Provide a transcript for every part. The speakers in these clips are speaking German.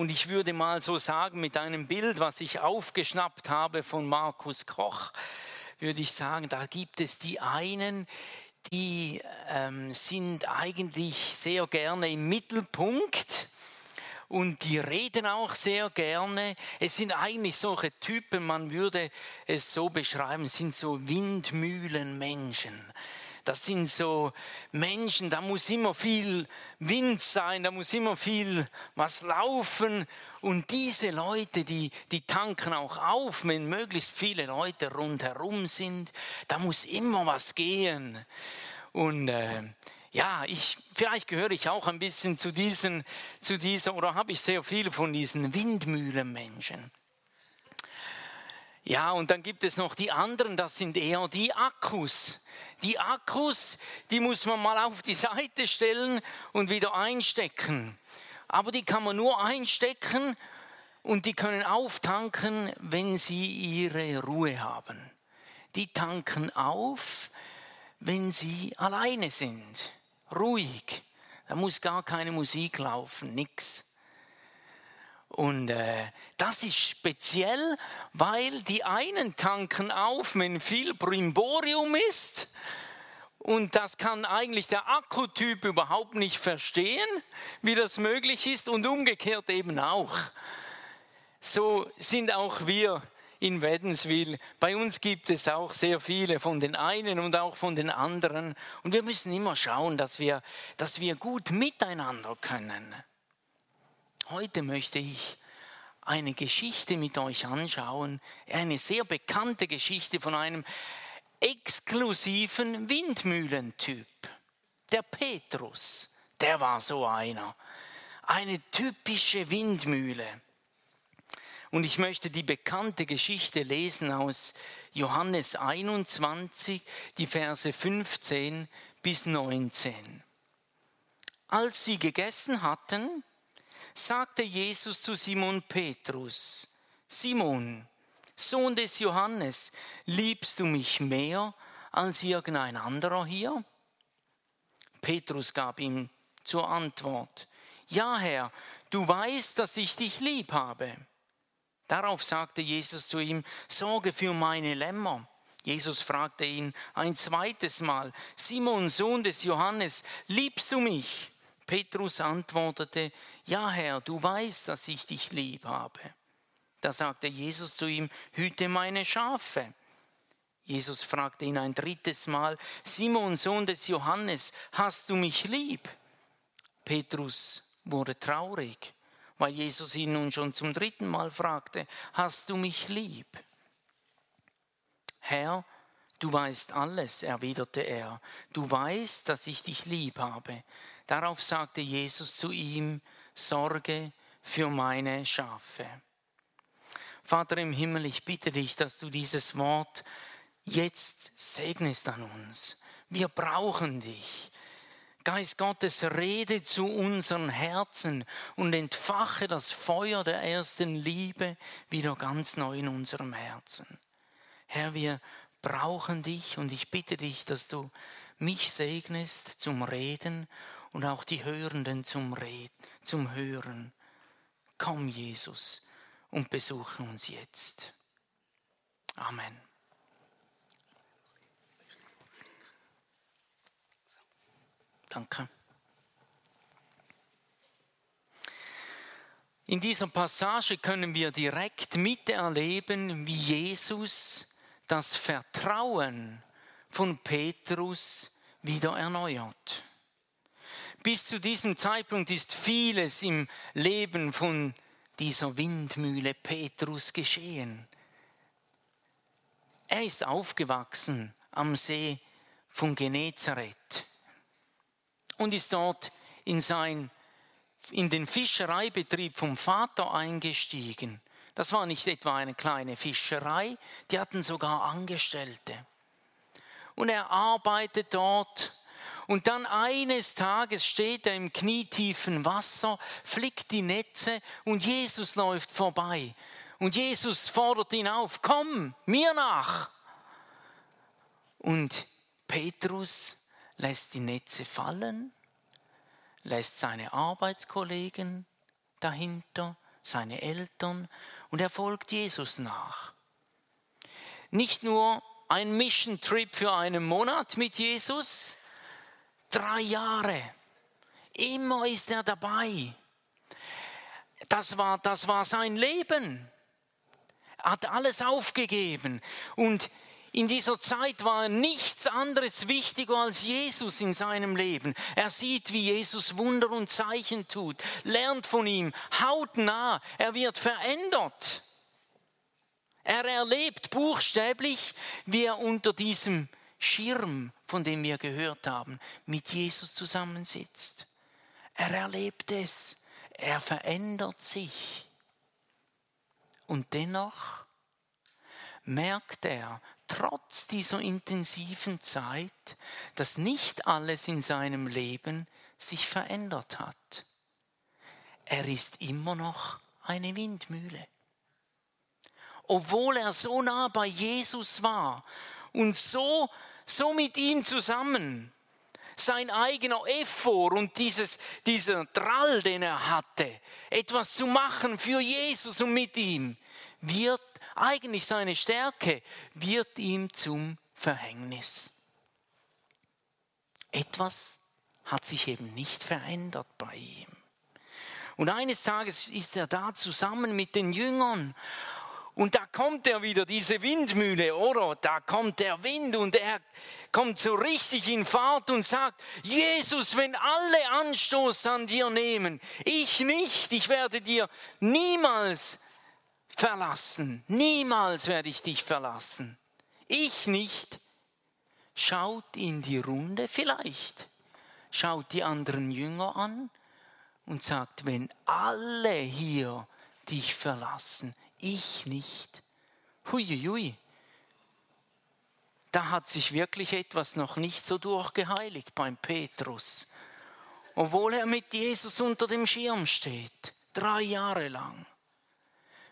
Und ich würde mal so sagen, mit einem Bild, was ich aufgeschnappt habe von Markus Koch, würde ich sagen, da gibt es die einen, die ähm, sind eigentlich sehr gerne im Mittelpunkt und die reden auch sehr gerne. Es sind eigentlich solche Typen, man würde es so beschreiben, sind so Windmühlenmenschen. Das sind so Menschen, da muss immer viel Wind sein, da muss immer viel was laufen. Und diese Leute, die, die tanken auch auf, wenn möglichst viele Leute rundherum sind. Da muss immer was gehen. Und äh, ja, ich, vielleicht gehöre ich auch ein bisschen zu diesen, zu dieser, oder habe ich sehr viel von diesen Windmühlenmenschen. Ja, und dann gibt es noch die anderen, das sind eher die Akkus. Die Akkus, die muss man mal auf die Seite stellen und wieder einstecken. Aber die kann man nur einstecken und die können auftanken, wenn sie ihre Ruhe haben. Die tanken auf, wenn sie alleine sind, ruhig. Da muss gar keine Musik laufen, nichts. Und äh, das ist speziell, weil die einen tanken auf, wenn viel Brimborium ist. Und das kann eigentlich der Akkutyp überhaupt nicht verstehen, wie das möglich ist und umgekehrt eben auch. So sind auch wir in Wädenswil. Bei uns gibt es auch sehr viele von den einen und auch von den anderen. Und wir müssen immer schauen, dass wir, dass wir gut miteinander können. Heute möchte ich eine Geschichte mit euch anschauen, eine sehr bekannte Geschichte von einem exklusiven Windmühlentyp. Der Petrus, der war so einer. Eine typische Windmühle. Und ich möchte die bekannte Geschichte lesen aus Johannes 21, die Verse 15 bis 19. Als sie gegessen hatten, sagte Jesus zu Simon Petrus, Simon, Sohn des Johannes, liebst du mich mehr als irgendein anderer hier? Petrus gab ihm zur Antwort, Ja Herr, du weißt, dass ich dich lieb habe. Darauf sagte Jesus zu ihm, Sorge für meine Lämmer. Jesus fragte ihn ein zweites Mal, Simon, Sohn des Johannes, liebst du mich? Petrus antwortete, ja Herr, du weißt, dass ich dich lieb habe. Da sagte Jesus zu ihm, hüte meine Schafe. Jesus fragte ihn ein drittes Mal, Simon, Sohn des Johannes, hast du mich lieb? Petrus wurde traurig, weil Jesus ihn nun schon zum dritten Mal fragte, hast du mich lieb? Herr, du weißt alles, erwiderte er, du weißt, dass ich dich lieb habe. Darauf sagte Jesus zu ihm, Sorge für meine Schafe. Vater im Himmel, ich bitte dich, dass du dieses Wort jetzt segnest an uns. Wir brauchen dich. Geist Gottes, rede zu unseren Herzen und entfache das Feuer der ersten Liebe wieder ganz neu in unserem Herzen. Herr, wir brauchen dich und ich bitte dich, dass du mich segnest zum Reden und auch die Hörenden zum Reden, zum Hören. Komm, Jesus, und besuche uns jetzt. Amen. Danke. In dieser Passage können wir direkt miterleben, wie Jesus das Vertrauen von Petrus wieder erneuert. Bis zu diesem Zeitpunkt ist vieles im Leben von dieser Windmühle Petrus geschehen. Er ist aufgewachsen am See von Genezareth und ist dort in, sein, in den Fischereibetrieb vom Vater eingestiegen. Das war nicht etwa eine kleine Fischerei, die hatten sogar Angestellte. Und er arbeitet dort und dann eines Tages steht er im knietiefen Wasser, flickt die Netze und Jesus läuft vorbei. Und Jesus fordert ihn auf, komm mir nach. Und Petrus lässt die Netze fallen, lässt seine Arbeitskollegen dahinter seine Eltern und er folgt Jesus nach. Nicht nur ein Mission Trip für einen Monat mit Jesus, drei Jahre. Immer ist er dabei. Das war, das war sein Leben. Er hat alles aufgegeben und in dieser Zeit war nichts anderes wichtiger als Jesus in seinem Leben. Er sieht, wie Jesus Wunder und Zeichen tut, lernt von ihm, hautnah, er wird verändert. Er erlebt buchstäblich, wie er unter diesem Schirm, von dem wir gehört haben, mit Jesus zusammensitzt. Er erlebt es, er verändert sich. Und dennoch merkt er, trotz dieser intensiven Zeit, dass nicht alles in seinem Leben sich verändert hat. Er ist immer noch eine Windmühle. Obwohl er so nah bei Jesus war und so, so mit ihm zusammen, sein eigener Effort und dieses, dieser Drall, den er hatte, etwas zu machen für Jesus und mit ihm, wird eigentlich seine Stärke, wird ihm zum Verhängnis. Etwas hat sich eben nicht verändert bei ihm. Und eines Tages ist er da zusammen mit den Jüngern und da kommt er wieder, diese Windmühle, oder? Da kommt der Wind und er kommt so richtig in Fahrt und sagt, Jesus, wenn alle Anstoß an dir nehmen, ich nicht, ich werde dir niemals verlassen. Niemals werde ich dich verlassen. Ich nicht. Schaut in die Runde vielleicht. Schaut die anderen Jünger an und sagt, wenn alle hier dich verlassen, ich nicht. Huiuiui. Da hat sich wirklich etwas noch nicht so durchgeheiligt beim Petrus. Obwohl er mit Jesus unter dem Schirm steht, drei Jahre lang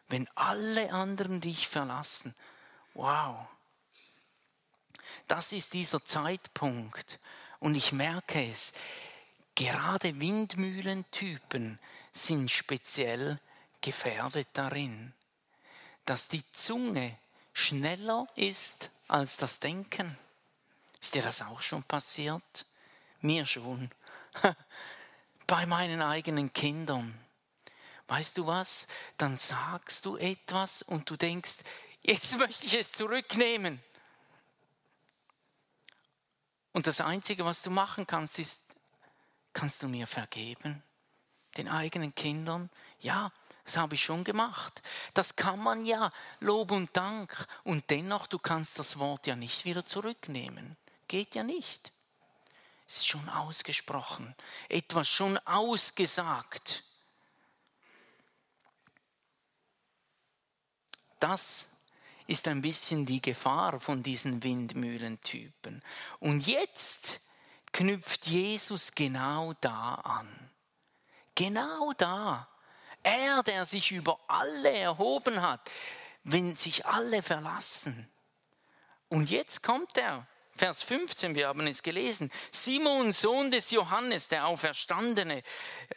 wenn alle anderen dich verlassen. Wow. Das ist dieser Zeitpunkt. Und ich merke es, gerade Windmühlentypen sind speziell gefährdet darin, dass die Zunge schneller ist als das Denken. Ist dir das auch schon passiert? Mir schon. Bei meinen eigenen Kindern weißt du was, dann sagst du etwas und du denkst, jetzt möchte ich es zurücknehmen. Und das Einzige, was du machen kannst, ist, kannst du mir vergeben? Den eigenen Kindern? Ja, das habe ich schon gemacht. Das kann man ja, Lob und Dank. Und dennoch, du kannst das Wort ja nicht wieder zurücknehmen. Geht ja nicht. Es ist schon ausgesprochen, etwas schon ausgesagt. Das ist ein bisschen die Gefahr von diesen Windmühlentypen. Und jetzt knüpft Jesus genau da an. Genau da. Er, der sich über alle erhoben hat, wenn sich alle verlassen. Und jetzt kommt er Vers 15, wir haben es gelesen. Simon, Sohn des Johannes, der Auferstandene,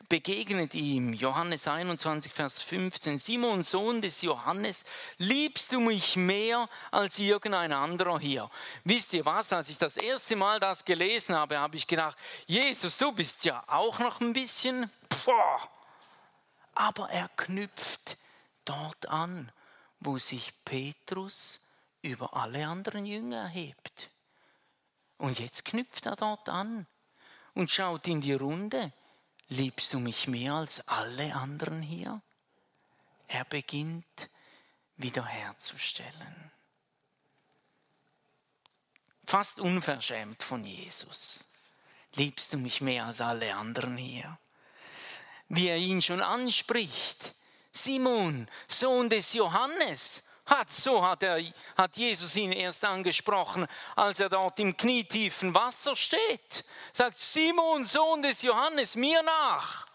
begegnet ihm. Johannes 21, Vers 15. Simon, Sohn des Johannes, liebst du mich mehr als irgendein anderer hier? Wisst ihr was? Als ich das erste Mal das gelesen habe, habe ich gedacht, Jesus, du bist ja auch noch ein bisschen. Boah. Aber er knüpft dort an, wo sich Petrus über alle anderen Jünger erhebt. Und jetzt knüpft er dort an und schaut in die Runde. Liebst du mich mehr als alle anderen hier? Er beginnt wiederherzustellen. Fast unverschämt von Jesus. Liebst du mich mehr als alle anderen hier? Wie er ihn schon anspricht. Simon, Sohn des Johannes, hat, so hat, er, hat Jesus ihn erst angesprochen, als er dort im knietiefen Wasser steht. Sagt Simon, Sohn des Johannes, mir nach.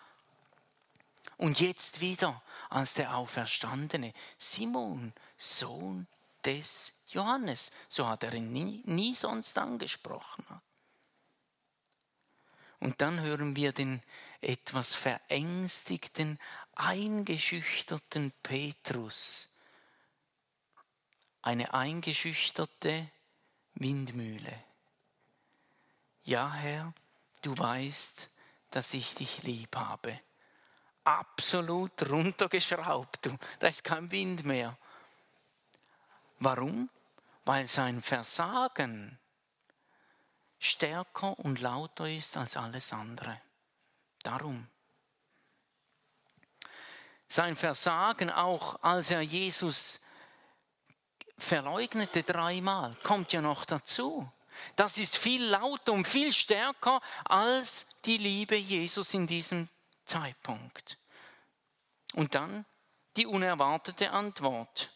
Und jetzt wieder als der Auferstandene, Simon, Sohn des Johannes. So hat er ihn nie, nie sonst angesprochen. Und dann hören wir den etwas verängstigten, eingeschüchterten Petrus eine eingeschüchterte Windmühle. Ja, Herr, du weißt, dass ich dich lieb habe. Absolut runtergeschraubt, du. Da ist kein Wind mehr. Warum? Weil sein Versagen stärker und lauter ist als alles andere. Darum. Sein Versagen auch, als er Jesus verleugnete dreimal, kommt ja noch dazu. Das ist viel lauter und viel stärker als die Liebe Jesus in diesem Zeitpunkt. Und dann die unerwartete Antwort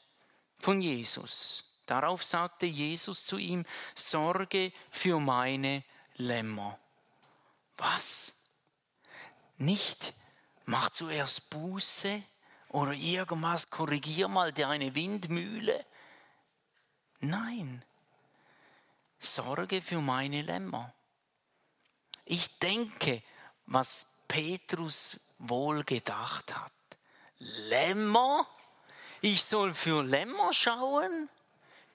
von Jesus. Darauf sagte Jesus zu ihm, Sorge für meine Lämmer. Was? Nicht, mach zuerst Buße oder irgendwas, korrigier mal deine Windmühle. Nein, Sorge für meine Lämmer. Ich denke, was Petrus wohl gedacht hat. Lämmer? Ich soll für Lämmer schauen?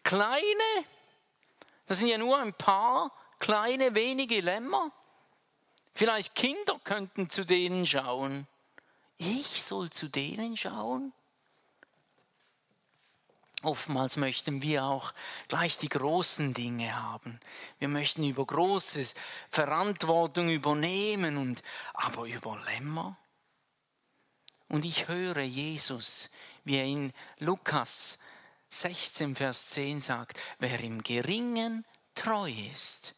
Kleine? Das sind ja nur ein paar kleine, wenige Lämmer. Vielleicht Kinder könnten zu denen schauen. Ich soll zu denen schauen? Oftmals möchten wir auch gleich die großen Dinge haben. Wir möchten über großes Verantwortung übernehmen und aber über Lämmer. Und ich höre Jesus, wie er in Lukas 16, Vers 10 sagt, wer im Geringen treu ist,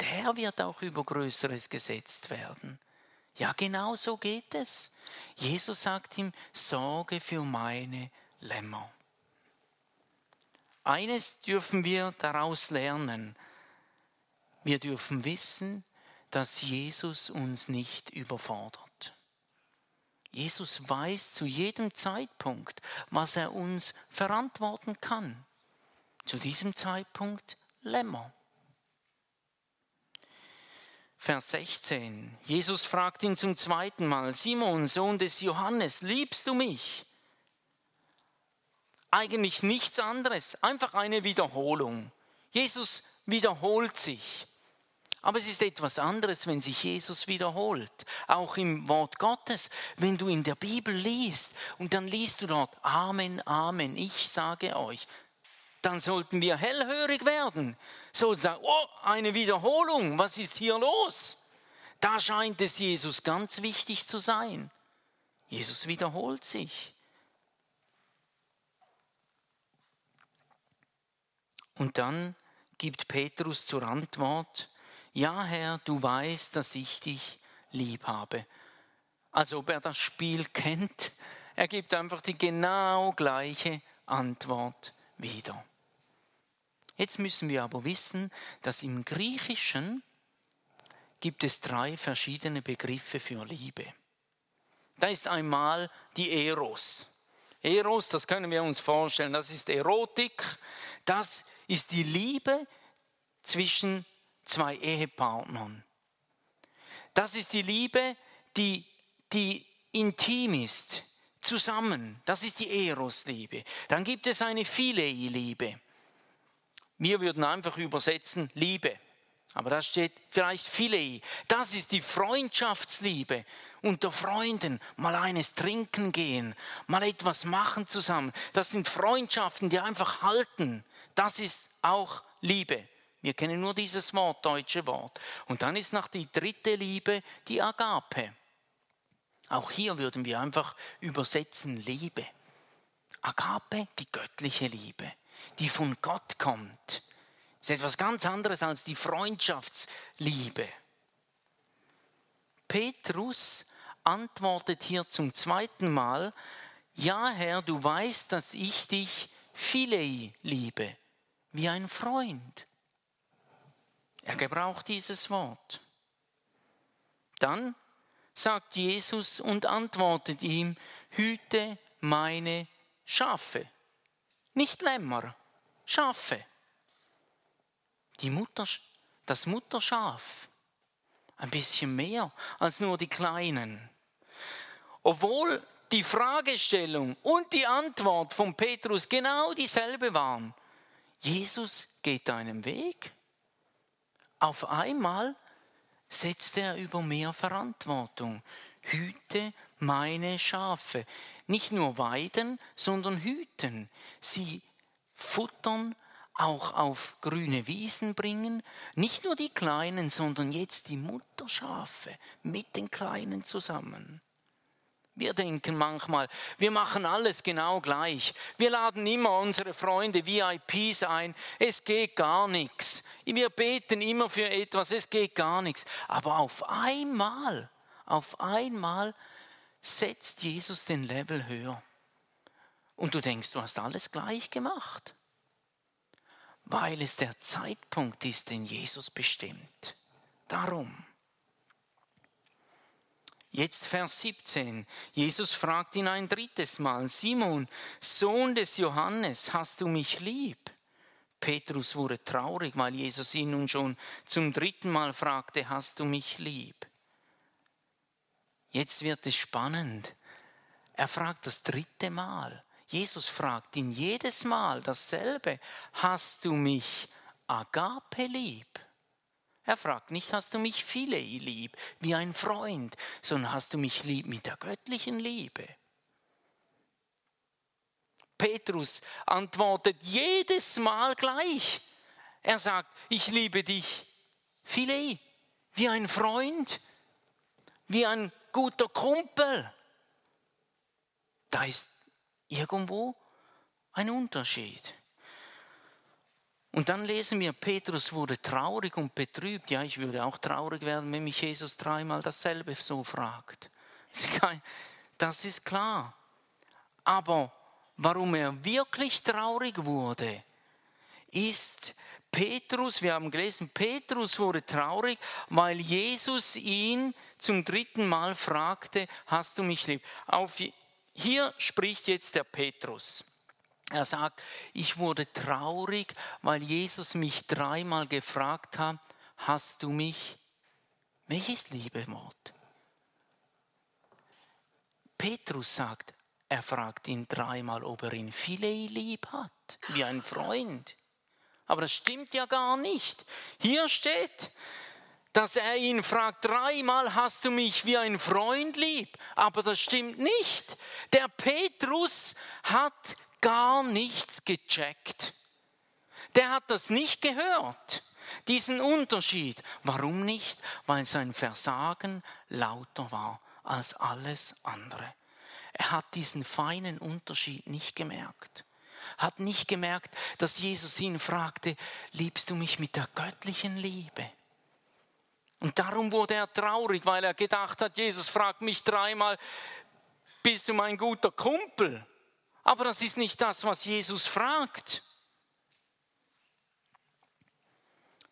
der wird auch über Größeres gesetzt werden. Ja, genau so geht es. Jesus sagt ihm, Sorge für meine Lämmer. Eines dürfen wir daraus lernen. Wir dürfen wissen, dass Jesus uns nicht überfordert. Jesus weiß zu jedem Zeitpunkt, was er uns verantworten kann. Zu diesem Zeitpunkt Lämmer. Vers 16. Jesus fragt ihn zum zweiten Mal, Simon, Sohn des Johannes, liebst du mich? Eigentlich nichts anderes, einfach eine Wiederholung. Jesus wiederholt sich. Aber es ist etwas anderes, wenn sich Jesus wiederholt. Auch im Wort Gottes, wenn du in der Bibel liest und dann liest du dort Amen, Amen, ich sage euch, dann sollten wir hellhörig werden. So sagen, oh, eine Wiederholung, was ist hier los? Da scheint es Jesus ganz wichtig zu sein. Jesus wiederholt sich. Und dann gibt Petrus zur Antwort, ja Herr, du weißt, dass ich dich lieb habe. Als ob er das Spiel kennt. Er gibt einfach die genau gleiche Antwort wieder. Jetzt müssen wir aber wissen, dass im Griechischen gibt es drei verschiedene Begriffe für Liebe. Da ist einmal die Eros. Eros, das können wir uns vorstellen, das ist Erotik, das ist die Liebe zwischen zwei Ehepartnern. Das ist die Liebe, die, die intim ist, zusammen. Das ist die Eros-Liebe. Dann gibt es eine Philei-Liebe. Wir würden einfach übersetzen Liebe. Aber da steht vielleicht Philei. Das ist die Freundschaftsliebe. Unter Freunden mal eines trinken gehen, mal etwas machen zusammen. Das sind Freundschaften, die einfach halten. Das ist auch Liebe. Wir kennen nur dieses Wort, deutsche Wort. Und dann ist noch die dritte Liebe die Agape. Auch hier würden wir einfach übersetzen Liebe. Agape, die göttliche Liebe, die von Gott kommt. Ist etwas ganz anderes als die Freundschaftsliebe. Petrus antwortet hier zum zweiten Mal, ja Herr, du weißt, dass ich dich Philei liebe wie ein Freund. Er gebraucht dieses Wort. Dann sagt Jesus und antwortet ihm, hüte meine Schafe. Nicht Lämmer, Schafe. Die Mutter, das Mutterschaf. Ein bisschen mehr als nur die Kleinen. Obwohl die Fragestellung und die Antwort von Petrus genau dieselbe waren. Jesus geht deinen Weg. Auf einmal setzt er über mehr Verantwortung. Hüte meine Schafe. Nicht nur weiden, sondern hüten. Sie futtern, auch auf grüne Wiesen bringen. Nicht nur die Kleinen, sondern jetzt die Mutterschafe mit den Kleinen zusammen. Wir denken manchmal, wir machen alles genau gleich. Wir laden immer unsere Freunde VIPs ein. Es geht gar nichts. Wir beten immer für etwas. Es geht gar nichts. Aber auf einmal, auf einmal setzt Jesus den Level höher. Und du denkst, du hast alles gleich gemacht. Weil es der Zeitpunkt ist, den Jesus bestimmt. Darum. Jetzt Vers 17. Jesus fragt ihn ein drittes Mal, Simon, Sohn des Johannes, hast du mich lieb? Petrus wurde traurig, weil Jesus ihn nun schon zum dritten Mal fragte, hast du mich lieb? Jetzt wird es spannend. Er fragt das dritte Mal. Jesus fragt ihn jedes Mal dasselbe. Hast du mich agape lieb? Er fragt nicht, hast du mich viele lieb, wie ein Freund, sondern hast du mich lieb mit der göttlichen Liebe. Petrus antwortet jedes Mal gleich. Er sagt, ich liebe dich, viele, wie ein Freund, wie ein guter Kumpel. Da ist irgendwo ein Unterschied. Und dann lesen wir, Petrus wurde traurig und betrübt. Ja, ich würde auch traurig werden, wenn mich Jesus dreimal dasselbe so fragt. Das ist klar. Aber warum er wirklich traurig wurde, ist Petrus, wir haben gelesen, Petrus wurde traurig, weil Jesus ihn zum dritten Mal fragte, hast du mich lieb? Auf, hier spricht jetzt der Petrus. Er sagt, ich wurde traurig, weil Jesus mich dreimal gefragt hat, hast du mich? Welches Liebewort? Petrus sagt, er fragt ihn dreimal, ob er ihn Philee lieb hat, wie ein Freund. Aber das stimmt ja gar nicht. Hier steht, dass er ihn fragt, dreimal hast du mich wie ein Freund lieb. Aber das stimmt nicht. Der Petrus hat gar nichts gecheckt. Der hat das nicht gehört, diesen Unterschied. Warum nicht? Weil sein Versagen lauter war als alles andere. Er hat diesen feinen Unterschied nicht gemerkt. Hat nicht gemerkt, dass Jesus ihn fragte, liebst du mich mit der göttlichen Liebe? Und darum wurde er traurig, weil er gedacht hat, Jesus fragt mich dreimal, bist du mein guter Kumpel? Aber das ist nicht das, was Jesus fragt.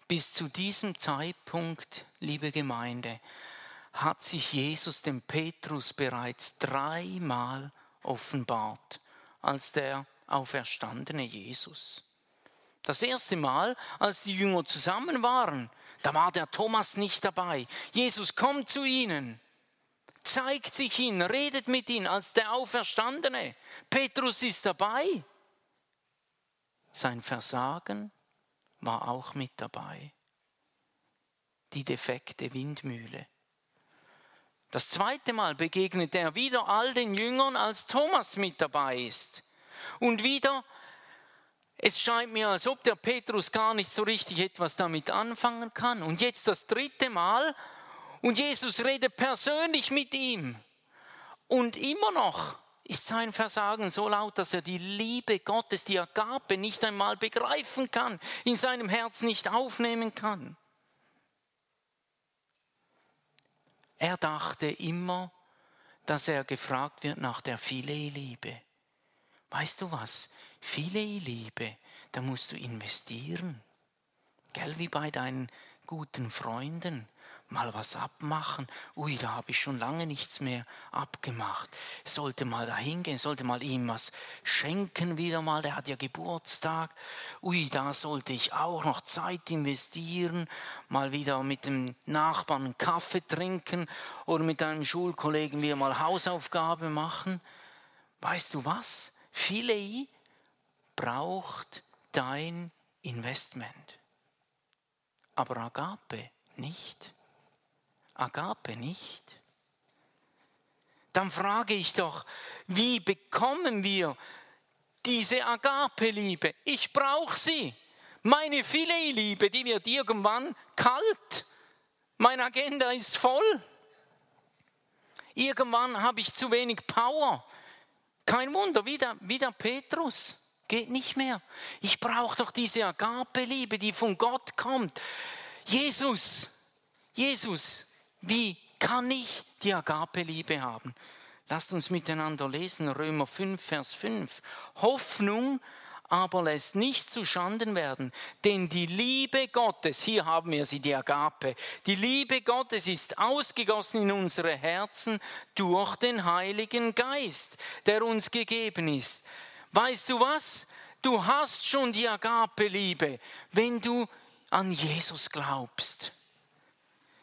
Bis zu diesem Zeitpunkt, liebe Gemeinde, hat sich Jesus dem Petrus bereits dreimal offenbart als der auferstandene Jesus. Das erste Mal, als die Jünger zusammen waren, da war der Thomas nicht dabei. Jesus kommt zu ihnen zeigt sich ihn, redet mit ihm als der Auferstandene. Petrus ist dabei. Sein Versagen war auch mit dabei. Die defekte Windmühle. Das zweite Mal begegnet er wieder all den Jüngern, als Thomas mit dabei ist. Und wieder, es scheint mir, als ob der Petrus gar nicht so richtig etwas damit anfangen kann. Und jetzt das dritte Mal, und Jesus redet persönlich mit ihm. Und immer noch ist sein Versagen so laut, dass er die Liebe Gottes, die Agape, nicht einmal begreifen kann, in seinem Herz nicht aufnehmen kann. Er dachte immer, dass er gefragt wird nach der Philee-Liebe. Weißt du was? Philee-Liebe, da musst du investieren. Gell, wie bei deinen guten Freunden mal was abmachen. Ui, da habe ich schon lange nichts mehr abgemacht. Sollte mal dahin gehen, sollte mal ihm was schenken wieder mal, der hat ja Geburtstag. Ui, da sollte ich auch noch Zeit investieren, mal wieder mit dem Nachbarn einen Kaffee trinken oder mit einem Schulkollegen wieder mal Hausaufgabe machen. Weißt du was? Philee braucht dein Investment. Aber Agape nicht. Agape nicht. Dann frage ich doch, wie bekommen wir diese Agape-Liebe? Ich brauche sie. Meine Filet-Liebe, die wird irgendwann kalt. Meine Agenda ist voll. Irgendwann habe ich zu wenig Power. Kein Wunder, wie der, wie der Petrus. Geht nicht mehr. Ich brauche doch diese Agape-Liebe, die von Gott kommt. Jesus, Jesus, wie kann ich die Agape-Liebe haben? Lasst uns miteinander lesen, Römer 5, Vers 5. Hoffnung aber lässt nicht zu Schanden werden, denn die Liebe Gottes, hier haben wir sie, die Agape, die Liebe Gottes ist ausgegossen in unsere Herzen durch den Heiligen Geist, der uns gegeben ist. Weißt du was? Du hast schon die Agape-Liebe, wenn du an Jesus glaubst.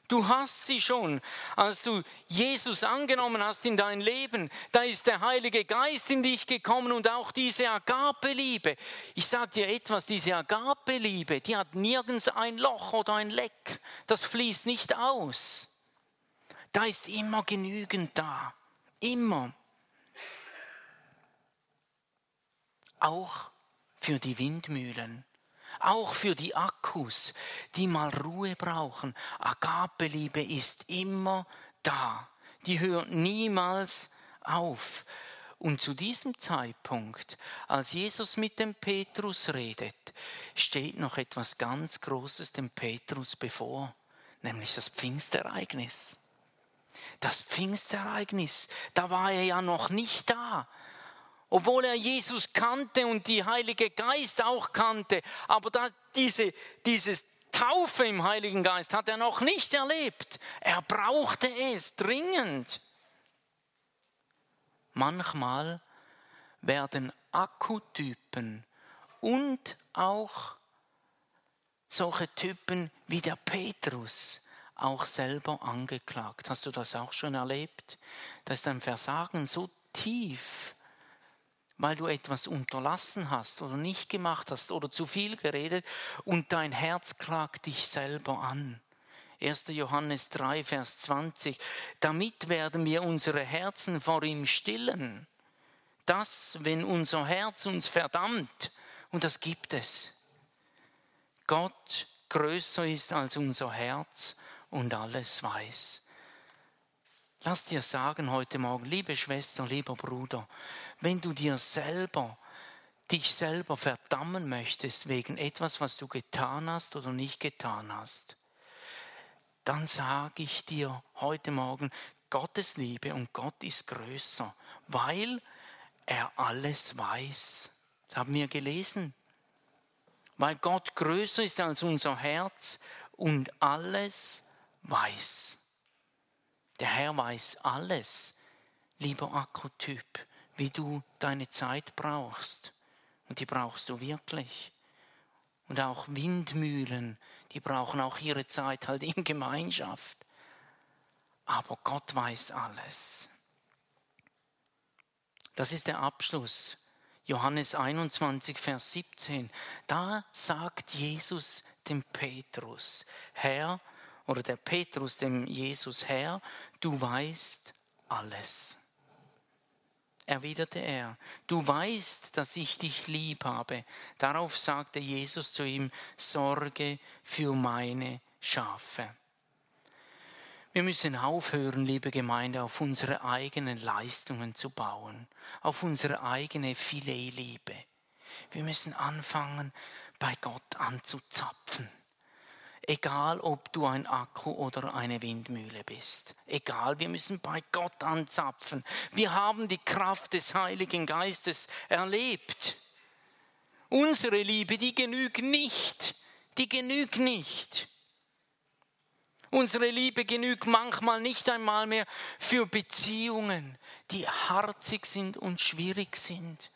Du hast sie schon, als du Jesus angenommen hast in dein Leben. Da ist der Heilige Geist in dich gekommen und auch diese Agape-Liebe. Ich sage dir etwas, diese Agape-Liebe, die hat nirgends ein Loch oder ein Leck. Das fließt nicht aus. Da ist immer genügend da. Immer. Auch für die Windmühlen auch für die Akkus, die mal Ruhe brauchen. Agape-Liebe ist immer da. Die hört niemals auf. Und zu diesem Zeitpunkt, als Jesus mit dem Petrus redet, steht noch etwas ganz Großes dem Petrus bevor, nämlich das Pfingstereignis. Das Pfingstereignis, da war er ja noch nicht da obwohl er Jesus kannte und die Heilige Geist auch kannte. Aber da diese, dieses Taufe im Heiligen Geist hat er noch nicht erlebt. Er brauchte es dringend. Manchmal werden Akkutypen und auch solche Typen wie der Petrus auch selber angeklagt. Hast du das auch schon erlebt? Da ist ein Versagen so tief, weil du etwas unterlassen hast oder nicht gemacht hast oder zu viel geredet und dein Herz klagt dich selber an. 1. Johannes 3, Vers 20. Damit werden wir unsere Herzen vor ihm stillen. Das, wenn unser Herz uns verdammt, und das gibt es. Gott größer ist als unser Herz und alles weiß. Lass dir sagen heute Morgen, liebe Schwester, lieber Bruder, wenn du dir selber, dich selber verdammen möchtest wegen etwas, was du getan hast oder nicht getan hast, dann sage ich dir heute Morgen, Gottes Liebe und Gott ist größer, weil er alles weiß. Das haben wir gelesen. Weil Gott größer ist als unser Herz und alles weiß. Der Herr weiß alles, lieber Akkutyp, wie du deine Zeit brauchst. Und die brauchst du wirklich. Und auch Windmühlen, die brauchen auch ihre Zeit halt in Gemeinschaft. Aber Gott weiß alles. Das ist der Abschluss. Johannes 21, Vers 17. Da sagt Jesus dem Petrus, Herr, oder der Petrus dem Jesus, Herr, du weißt alles. Erwiderte er, du weißt, dass ich dich lieb habe. Darauf sagte Jesus zu ihm, Sorge für meine Schafe. Wir müssen aufhören, liebe Gemeinde, auf unsere eigenen Leistungen zu bauen, auf unsere eigene Filetliebe. Wir müssen anfangen, bei Gott anzuzapfen. Egal, ob du ein Akku oder eine Windmühle bist. Egal, wir müssen bei Gott anzapfen. Wir haben die Kraft des Heiligen Geistes erlebt. Unsere Liebe, die genügt nicht. Die genügt nicht. Unsere Liebe genügt manchmal nicht einmal mehr für Beziehungen, die harzig sind und schwierig sind.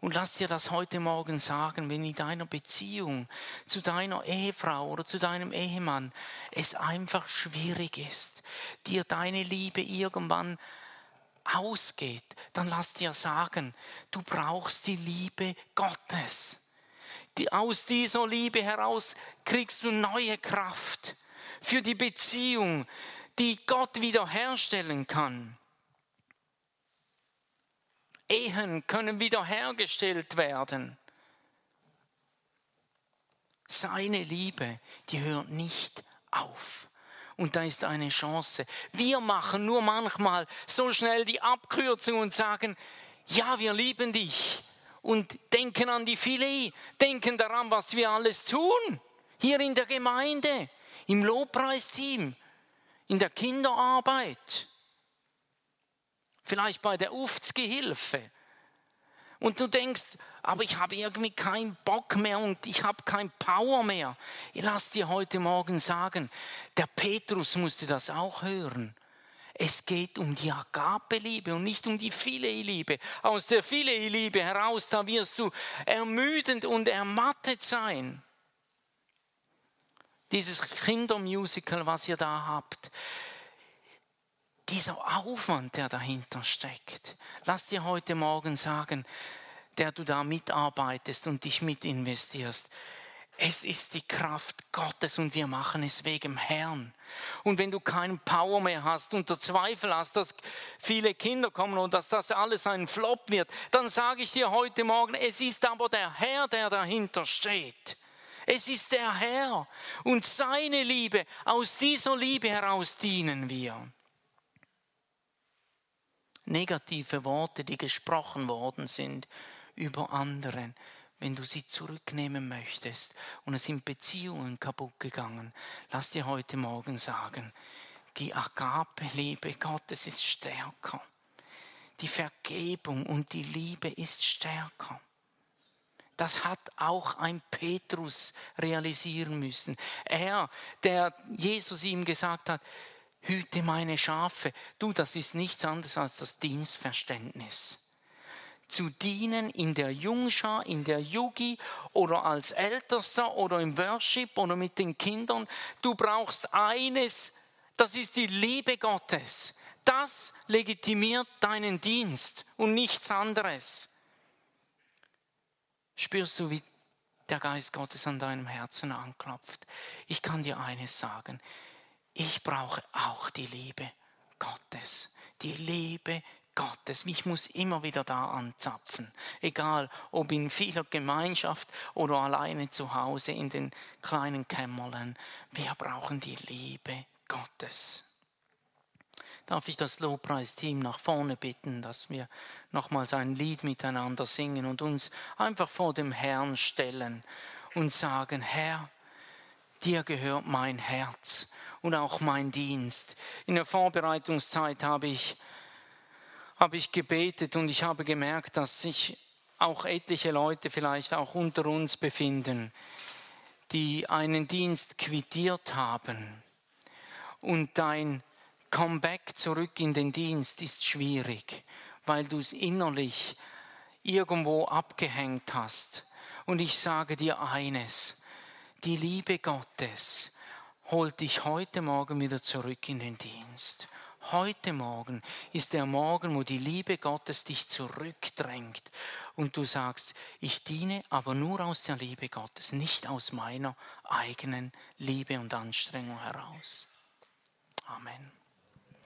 Und lass dir das heute Morgen sagen, wenn in deiner Beziehung zu deiner Ehefrau oder zu deinem Ehemann es einfach schwierig ist, dir deine Liebe irgendwann ausgeht, dann lass dir sagen, du brauchst die Liebe Gottes. Die, aus dieser Liebe heraus kriegst du neue Kraft für die Beziehung, die Gott wiederherstellen kann. Ehen können wiederhergestellt werden. Seine Liebe, die hört nicht auf. Und da ist eine Chance. Wir machen nur manchmal so schnell die Abkürzung und sagen, ja, wir lieben dich. Und denken an die Filet, denken daran, was wir alles tun. Hier in der Gemeinde, im Lobpreisteam, in der Kinderarbeit vielleicht bei der UFZ-Gehilfe. Und du denkst, aber ich habe irgendwie keinen Bock mehr und ich habe kein Power mehr. Ich lass dir heute Morgen sagen, der Petrus musste das auch hören. Es geht um die Agape-Liebe und nicht um die Philee-Liebe. Aus der Philee-Liebe heraus, da wirst du ermüdend und ermattet sein. Dieses Kindermusical, was ihr da habt, dieser Aufwand, der dahinter steckt. Lass dir heute Morgen sagen, der du da mitarbeitest und dich mit investierst. Es ist die Kraft Gottes und wir machen es wegen Herrn. Und wenn du keinen Power mehr hast und der Zweifel hast, dass viele Kinder kommen und dass das alles ein Flop wird, dann sage ich dir heute Morgen, es ist aber der Herr, der dahinter steht. Es ist der Herr und seine Liebe. Aus dieser Liebe heraus dienen wir negative Worte, die gesprochen worden sind über anderen, wenn du sie zurücknehmen möchtest und es sind Beziehungen kaputt gegangen, lass dir heute Morgen sagen, die Agape-Liebe Gottes ist stärker. Die Vergebung und die Liebe ist stärker. Das hat auch ein Petrus realisieren müssen. Er, der Jesus ihm gesagt hat, hüte meine Schafe. Du, das ist nichts anderes als das Dienstverständnis. Zu dienen in der Jungschar, in der Yugi oder als Ältester oder im Worship oder mit den Kindern. Du brauchst eines, das ist die Liebe Gottes. Das legitimiert deinen Dienst und nichts anderes. Spürst du, wie der Geist Gottes an deinem Herzen anklopft? Ich kann dir eines sagen ich brauche auch die Liebe Gottes. Die Liebe Gottes. Ich muss immer wieder da anzapfen. Egal, ob in vieler Gemeinschaft oder alleine zu Hause in den kleinen Kämmerlein. Wir brauchen die Liebe Gottes. Darf ich das Lobpreisteam nach vorne bitten, dass wir nochmals ein Lied miteinander singen und uns einfach vor dem Herrn stellen und sagen, Herr, dir gehört mein Herz und auch mein Dienst. In der Vorbereitungszeit habe ich, habe ich gebetet und ich habe gemerkt, dass sich auch etliche Leute vielleicht auch unter uns befinden, die einen Dienst quittiert haben. Und dein Comeback zurück in den Dienst ist schwierig, weil du es innerlich irgendwo abgehängt hast. Und ich sage dir eines, die Liebe Gottes holt dich heute Morgen wieder zurück in den Dienst. Heute Morgen ist der Morgen, wo die Liebe Gottes dich zurückdrängt und du sagst, ich diene aber nur aus der Liebe Gottes, nicht aus meiner eigenen Liebe und Anstrengung heraus. Amen.